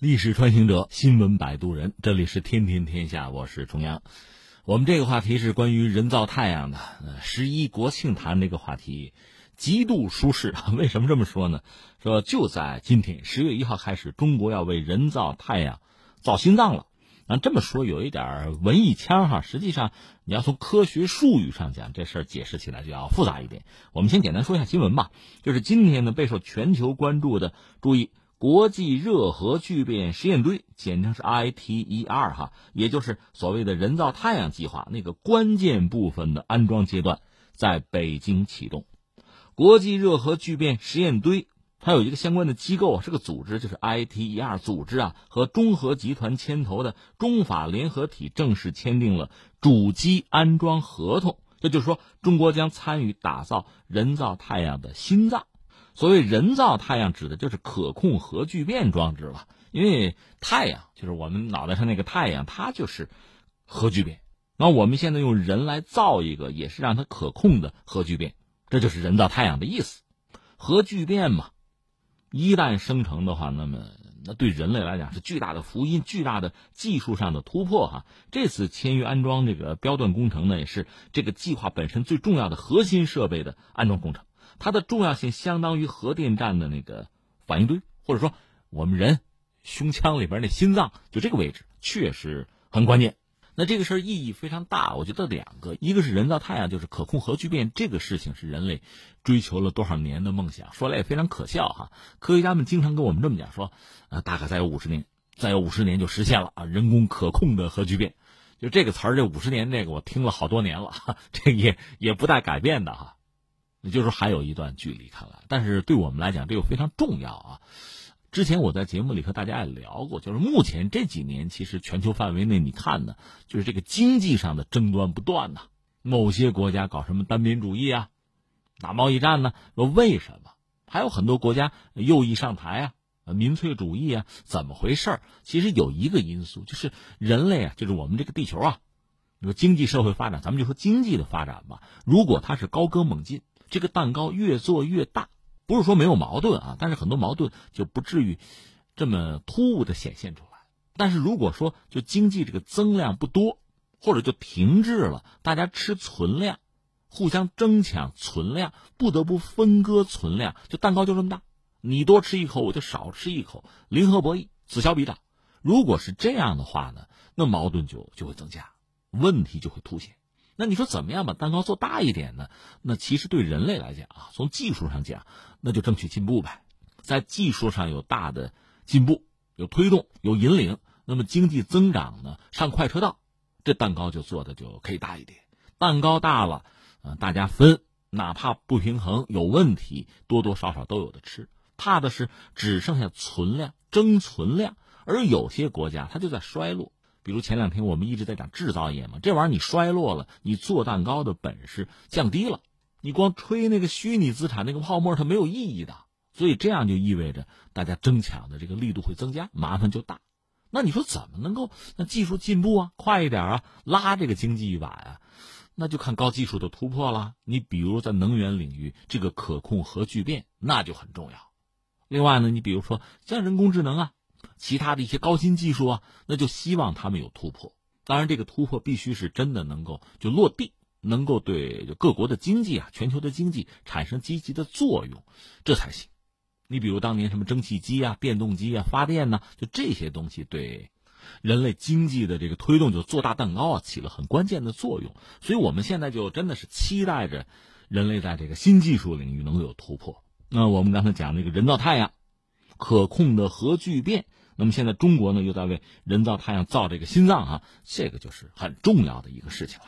历史穿行者，新闻摆渡人，这里是天天天下，我是重阳。我们这个话题是关于人造太阳的。十一国庆谈这个话题极度舒适，为什么这么说呢？说就在今天，十月一号开始，中国要为人造太阳造心脏了。那这么说有一点文艺腔哈，实际上你要从科学术语上讲，这事儿解释起来就要复杂一点。我们先简单说一下新闻吧，就是今天呢备受全球关注的，注意。国际热核聚变实验堆，简称是 ITER 哈，也就是所谓的人造太阳计划那个关键部分的安装阶段，在北京启动。国际热核聚变实验堆，它有一个相关的机构啊是个组织，就是 ITER 组织啊，和中核集团牵头的中法联合体正式签订了主机安装合同。这就是说，中国将参与打造人造太阳的心脏。所谓人造太阳，指的就是可控核聚变装置了。因为太阳就是我们脑袋上那个太阳，它就是核聚变。那我们现在用人来造一个，也是让它可控的核聚变，这就是人造太阳的意思。核聚变嘛，一旦生成的话，那么那对人类来讲是巨大的福音，巨大的技术上的突破哈。这次签约安装这个标段工程呢，也是这个计划本身最重要的核心设备的安装工程。它的重要性相当于核电站的那个反应堆，或者说我们人胸腔里边那心脏，就这个位置确实很关键。那这个事儿意义非常大，我觉得两个，一个是人造太阳，就是可控核聚变这个事情是人类追求了多少年的梦想，说来也非常可笑哈。科学家们经常跟我们这么讲说，呃，大概再有五十年，再有五十年就实现了啊，人工可控的核聚变。就这个词儿，这五十年这个我听了好多年了，这也也不带改变的哈。也就是说还有一段距离，看来，但是对我们来讲，这个非常重要啊。之前我在节目里和大家也聊过，就是目前这几年，其实全球范围内，你看呢，就是这个经济上的争端不断呐。某些国家搞什么单边主义啊，打贸易战呢？说为什么？还有很多国家右翼上台啊，民粹主义啊，怎么回事儿？其实有一个因素，就是人类啊，就是我们这个地球啊，你说经济社会发展，咱们就说经济的发展吧。如果它是高歌猛进。这个蛋糕越做越大，不是说没有矛盾啊，但是很多矛盾就不至于这么突兀的显现出来。但是如果说就经济这个增量不多，或者就停滞了，大家吃存量，互相争抢存量，不得不分割存量，就蛋糕就这么大，你多吃一口，我就少吃一口，零和博弈，此消彼长。如果是这样的话呢，那矛盾就就会增加，问题就会凸显。那你说怎么样把蛋糕做大一点呢？那其实对人类来讲啊，从技术上讲，那就争取进步呗，在技术上有大的进步，有推动，有引领，那么经济增长呢上快车道，这蛋糕就做的就可以大一点。蛋糕大了，呃，大家分，哪怕不平衡有问题，多多少少都有的吃。怕的是只剩下存量，争存量，而有些国家它就在衰落。比如前两天我们一直在讲制造业嘛，这玩意儿你衰落了，你做蛋糕的本事降低了，你光吹那个虚拟资产那个泡沫它没有意义的，所以这样就意味着大家争抢的这个力度会增加，麻烦就大。那你说怎么能够那技术进步啊，快一点啊，拉这个经济一把呀？那就看高技术的突破了。你比如在能源领域，这个可控核聚变那就很重要。另外呢，你比如说像人工智能啊。其他的一些高新技术啊，那就希望他们有突破。当然，这个突破必须是真的能够就落地，能够对各国的经济啊、全球的经济产生积极的作用，这才行。你比如当年什么蒸汽机啊、电动机啊、发电呢，就这些东西对人类经济的这个推动，就做大蛋糕啊，起了很关键的作用。所以我们现在就真的是期待着人类在这个新技术领域能够有突破。那我们刚才讲那个人造太阳。可控的核聚变，那么现在中国呢又在为人造太阳造这个心脏啊，这个就是很重要的一个事情了。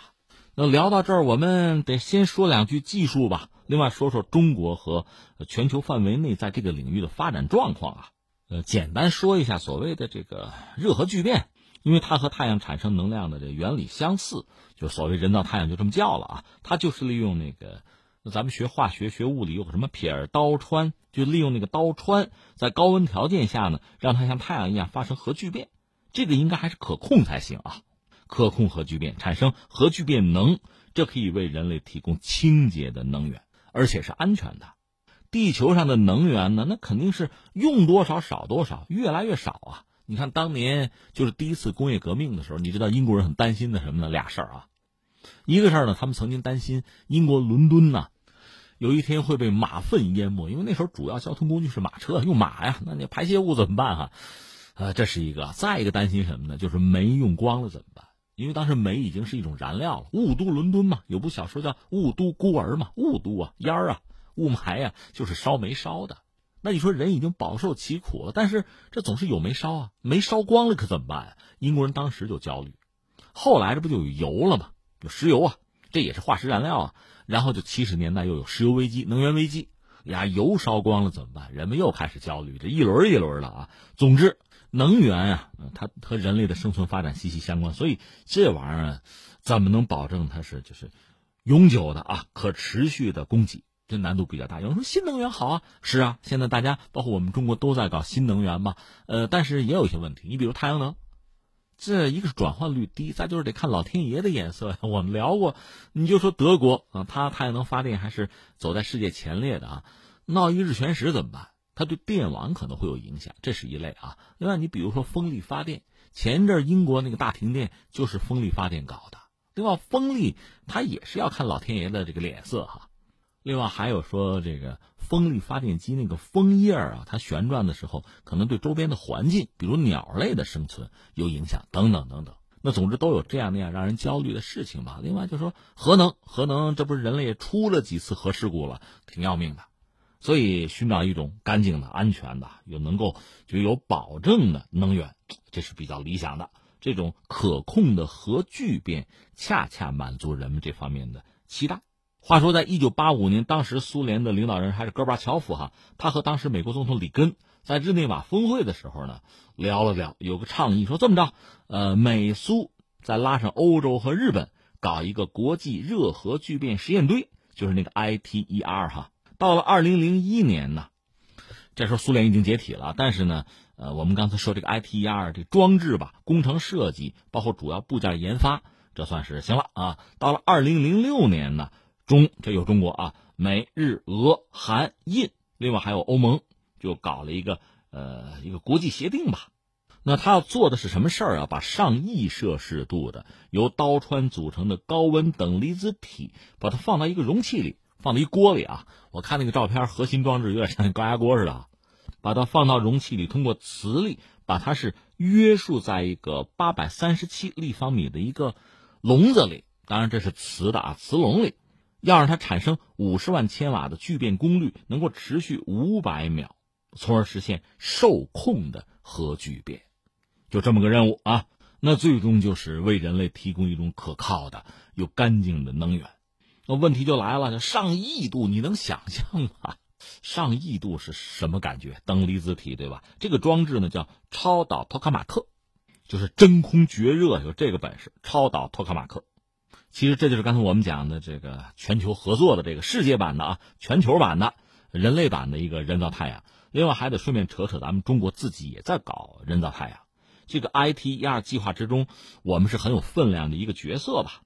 那聊到这儿，我们得先说两句技术吧，另外说说中国和全球范围内在这个领域的发展状况啊。呃，简单说一下所谓的这个热核聚变，因为它和太阳产生能量的这原理相似，就所谓人造太阳就这么叫了啊，它就是利用那个。那咱们学化学、学物理有个什么撇儿刀穿，就利用那个刀穿，在高温条件下呢，让它像太阳一样发生核聚变，这个应该还是可控才行啊。可控核聚变产生核聚变能，这可以为人类提供清洁的能源，而且是安全的。地球上的能源呢，那肯定是用多少少多少，越来越少啊。你看当年就是第一次工业革命的时候，你知道英国人很担心的什么呢？俩事儿啊，一个事儿呢，他们曾经担心英国伦敦呢。有一天会被马粪淹没，因为那时候主要交通工具是马车，用马呀，那你排泄物怎么办哈？呃，这是一个。再一个担心什么呢？就是煤用光了怎么办？因为当时煤已经是一种燃料了。雾都伦敦嘛，有部小说叫《雾都孤儿》嘛，雾都啊，烟儿啊，雾霾啊，就是烧煤烧的。那你说人已经饱受其苦了，但是这总是有煤烧啊，煤烧光了可怎么办？英国人当时就焦虑。后来这不就有油了吗？有石油啊，这也是化石燃料啊。然后就七十年代又有石油危机、能源危机，呀，油烧光了怎么办？人们又开始焦虑，这一轮一轮的啊。总之，能源啊，它和人类的生存发展息息相关，所以这玩意儿怎么能保证它是就是永久的啊、可持续的供给？这难度比较大。有人说新能源好啊，是啊，现在大家包括我们中国都在搞新能源嘛，呃，但是也有一些问题，你比如太阳能。这一个是转换率低，再就是得看老天爷的眼色呀。我们聊过，你就说德国啊，它太阳能发电还是走在世界前列的啊。闹一日全食怎么办？它对电网可能会有影响，这是一类啊。另外，你比如说风力发电，前一阵英国那个大停电就是风力发电搞的。另外，风力它也是要看老天爷的这个脸色哈。另外还有说这个风力发电机那个风叶啊，它旋转的时候可能对周边的环境，比如鸟类的生存有影响，等等等等。那总之都有这样那样让人焦虑的事情吧。另外就是说核能，核能这不是人类出了几次核事故了，挺要命的。所以寻找一种干净的、安全的、又能够就有保证的能源，这是比较理想的。这种可控的核聚变，恰恰满足人们这方面的期待。话说，在一九八五年，当时苏联的领导人还是戈巴乔夫哈，他和当时美国总统里根在日内瓦峰会的时候呢，聊了聊，有个倡议说这么着，呃，美苏再拉上欧洲和日本，搞一个国际热核聚变实验堆，就是那个 ITER 哈。到了二零零一年呢，这时候苏联已经解体了，但是呢，呃，我们刚才说这个 ITER 这装置吧，工程设计包括主要部件研发，这算是行了啊。到了二零零六年呢。中这有中国啊，美日俄韩印，另外还有欧盟，就搞了一个呃一个国际协定吧。那他要做的是什么事儿啊？把上亿摄氏度的由刀川组成的高温等离子体，把它放到一个容器里，放到一锅里啊。我看那个照片，核心装置有点像高压锅似的。把它放到容器里，通过磁力把它是约束在一个八百三十七立方米的一个笼子里，当然这是磁的啊，磁笼里。要让它产生五十万千瓦的聚变功率，能够持续五百秒，从而实现受控的核聚变，就这么个任务啊！那最终就是为人类提供一种可靠的又干净的能源。那问题就来了，上亿度，你能想象吗？上亿度是什么感觉？等离子体，对吧？这个装置呢叫超导托卡马克，就是真空绝热，有这个本事。超导托卡马克。其实这就是刚才我们讲的这个全球合作的这个世界版的啊，全球版的人类版的一个人造太阳。另外还得顺便扯扯，咱们中国自己也在搞人造太阳。这个 ITER 计划之中，我们是很有分量的一个角色吧。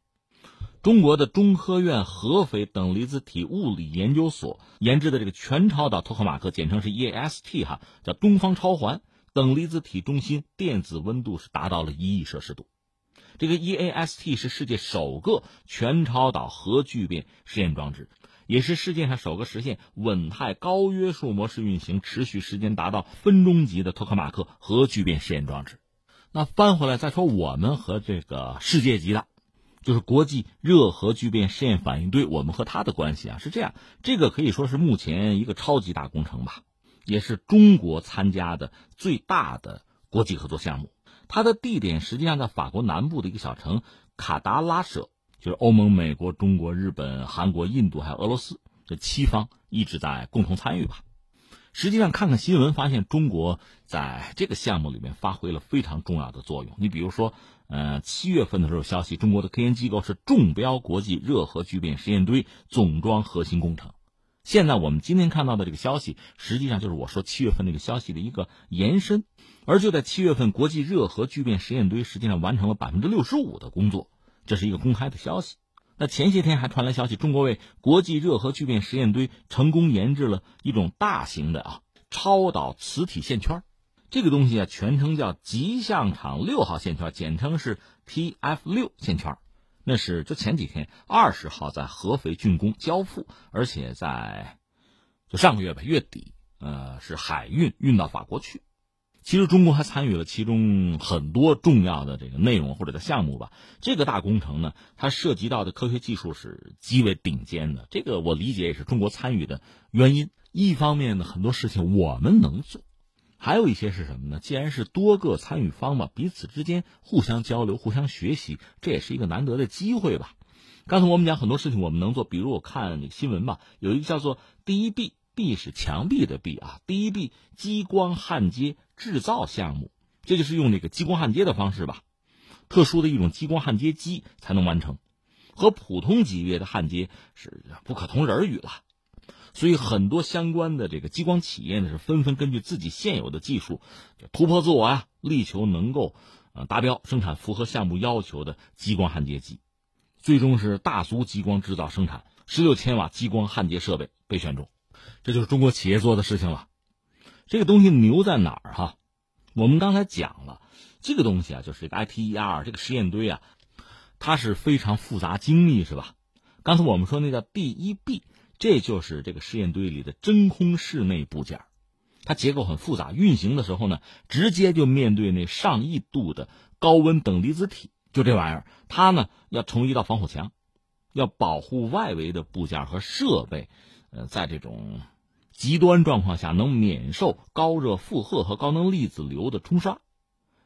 中国的中科院合肥等离子体物理研究所研制的这个全超导托克马克，简称是 EST 哈，叫东方超环等离子体中心电子温度是达到了一亿摄氏度。这个 EAST 是世界首个全超导核聚变实验装置，也是世界上首个实现稳态高约束模式运行、持续时间达到分钟级的托克马克核聚变实验装置。那翻回来再说，我们和这个世界级的，就是国际热核聚变试验反应堆，我们和它的关系啊是这样。这个可以说是目前一个超级大工程吧，也是中国参加的最大的国际合作项目。它的地点实际上在法国南部的一个小城卡达拉舍，就是欧盟、美国、中国、日本、韩国、印度还有俄罗斯这七方一直在共同参与吧。实际上，看看新闻发现，中国在这个项目里面发挥了非常重要的作用。你比如说，呃，七月份的时候消息，中国的科研机构是中标国际热核聚变实验堆总装核心工程。现在我们今天看到的这个消息，实际上就是我说七月份那个消息的一个延伸。而就在七月份，国际热核聚变实验堆实际上完成了百分之六十五的工作，这是一个公开的消息。那前些天还传来消息，中国为国际热核聚变实验堆成功研制了一种大型的啊超导磁体线圈，这个东西啊，全称叫极象场六号线圈，简称是 TF 六线圈。那是就前几天二十号在合肥竣工交付，而且在就上个月吧月底，呃，是海运运到法国去。其实中国还参与了其中很多重要的这个内容或者的项目吧。这个大工程呢，它涉及到的科学技术是极为顶尖的。这个我理解也是中国参与的原因。一方面呢，很多事情我们能做；还有一些是什么呢？既然是多个参与方嘛，彼此之间互相交流、互相学习，这也是一个难得的机会吧。刚才我们讲很多事情我们能做，比如我看新闻吧，有一个叫做“第一壁”。壁是墙壁的壁啊，第一壁激光焊接制造项目，这就是用那个激光焊接的方式吧，特殊的一种激光焊接机才能完成，和普通级别的焊接是不可同日而语了。所以很多相关的这个激光企业呢，是纷纷根据自己现有的技术就突破自我啊，力求能够呃达标生产符合项目要求的激光焊接机，最终是大族激光制造生产十六千瓦激光焊接设备被选中。这就是中国企业做的事情了。这个东西牛在哪儿哈？我们刚才讲了，这个东西啊，就是这个 ITER 这个实验堆啊，它是非常复杂精密，是吧？刚才我们说那叫第一臂，这就是这个实验堆里的真空室内部件，它结构很复杂，运行的时候呢，直接就面对那上亿度的高温等离子体，就这玩意儿，它呢要成为一道防火墙，要保护外围的部件和设备。呃，在这种极端状况下，能免受高热负荷和高能粒子流的冲刷。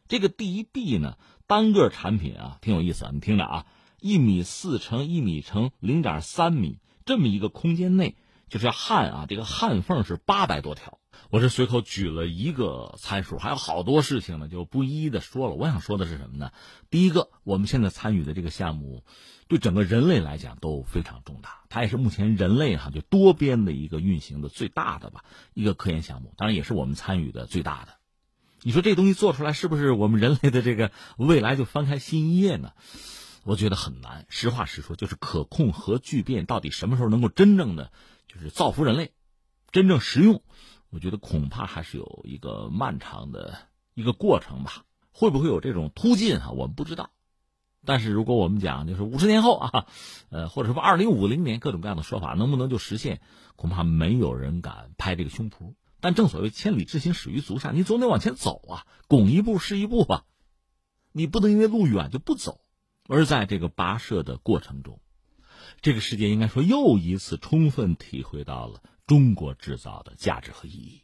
这个第一臂呢，单个产品啊，挺有意思。你听着啊，一米四乘一米乘零点三米这么一个空间内，就是焊啊，这个焊缝是八百多条。我是随口举了一个参数，还有好多事情呢，就不一一的说了。我想说的是什么呢？第一个，我们现在参与的这个项目，对整个人类来讲都非常重大。它也是目前人类哈就多边的一个运行的最大的吧一个科研项目，当然也是我们参与的最大的。你说这东西做出来，是不是我们人类的这个未来就翻开新一页呢？我觉得很难。实话实说，就是可控核聚变到底什么时候能够真正的就是造福人类，真正实用？我觉得恐怕还是有一个漫长的一个过程吧，会不会有这种突进啊？我们不知道。但是如果我们讲就是五十年后啊，呃，或者说二零五零年各种各样的说法，能不能就实现？恐怕没有人敢拍这个胸脯。但正所谓千里之行始于足下，你总得往前走啊，拱一步是一步啊，你不能因为路远就不走。而在这个跋涉的过程中，这个世界应该说又一次充分体会到了。中国制造的价值和意义。